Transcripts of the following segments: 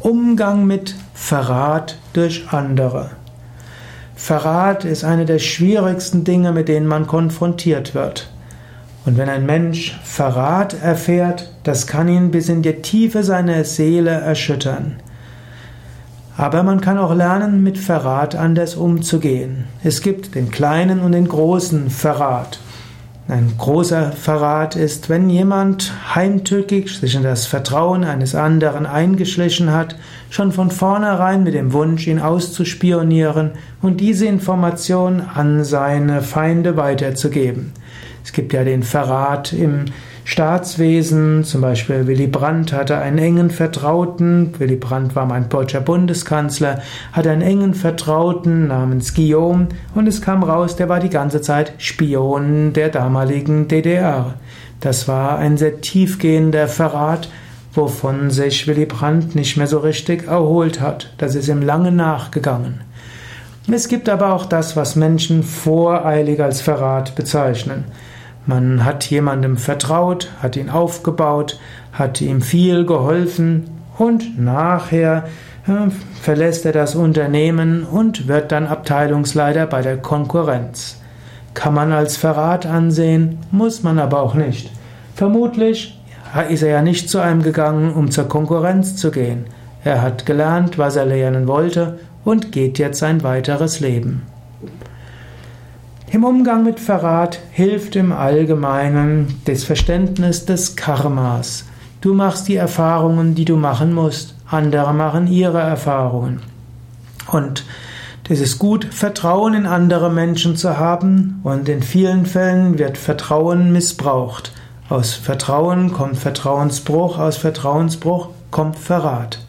Umgang mit Verrat durch andere. Verrat ist eine der schwierigsten Dinge, mit denen man konfrontiert wird. Und wenn ein Mensch Verrat erfährt, das kann ihn bis in die Tiefe seiner Seele erschüttern. Aber man kann auch lernen, mit Verrat anders umzugehen. Es gibt den kleinen und den großen Verrat. Ein großer Verrat ist, wenn jemand heimtückig sich in das Vertrauen eines anderen eingeschlichen hat, schon von vornherein mit dem Wunsch, ihn auszuspionieren und diese Information an seine Feinde weiterzugeben. Es gibt ja den Verrat im Staatswesen, zum Beispiel Willy Brandt hatte einen engen Vertrauten, Willy Brandt war mein deutscher Bundeskanzler, hatte einen engen Vertrauten namens Guillaume und es kam raus, der war die ganze Zeit Spion der damaligen DDR. Das war ein sehr tiefgehender Verrat, wovon sich Willy Brandt nicht mehr so richtig erholt hat. Das ist ihm lange nachgegangen. Es gibt aber auch das, was Menschen voreilig als Verrat bezeichnen. Man hat jemandem vertraut, hat ihn aufgebaut, hat ihm viel geholfen und nachher äh, verlässt er das Unternehmen und wird dann Abteilungsleiter bei der Konkurrenz. Kann man als Verrat ansehen, muss man aber auch nicht. Vermutlich ist er ja nicht zu einem gegangen, um zur Konkurrenz zu gehen. Er hat gelernt, was er lernen wollte und geht jetzt sein weiteres Leben. Im Umgang mit Verrat hilft im Allgemeinen das Verständnis des Karmas. Du machst die Erfahrungen, die du machen musst. Andere machen ihre Erfahrungen. Und es ist gut, Vertrauen in andere Menschen zu haben und in vielen Fällen wird Vertrauen missbraucht. Aus Vertrauen kommt Vertrauensbruch, aus Vertrauensbruch kommt Verrat.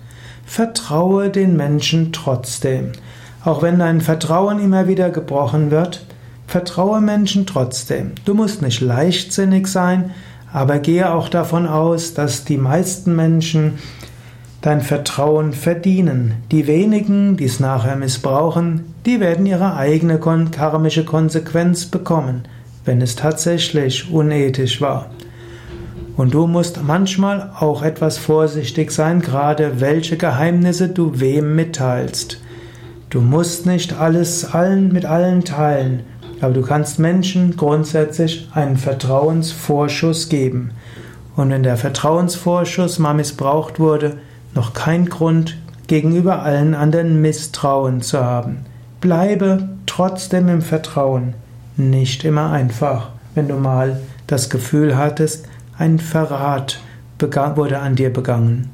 Vertraue den Menschen trotzdem. Auch wenn dein Vertrauen immer wieder gebrochen wird, Vertraue Menschen trotzdem. Du musst nicht leichtsinnig sein, aber gehe auch davon aus, dass die meisten Menschen dein Vertrauen verdienen. Die wenigen, die es nachher missbrauchen, die werden ihre eigene karmische Konsequenz bekommen, wenn es tatsächlich unethisch war. Und du musst manchmal auch etwas vorsichtig sein, gerade welche Geheimnisse du wem mitteilst. Du musst nicht alles allen mit allen teilen. Aber du kannst Menschen grundsätzlich einen Vertrauensvorschuss geben. Und wenn der Vertrauensvorschuss mal missbraucht wurde, noch kein Grund gegenüber allen anderen Misstrauen zu haben. Bleibe trotzdem im Vertrauen. Nicht immer einfach, wenn du mal das Gefühl hattest, ein Verrat wurde an dir begangen.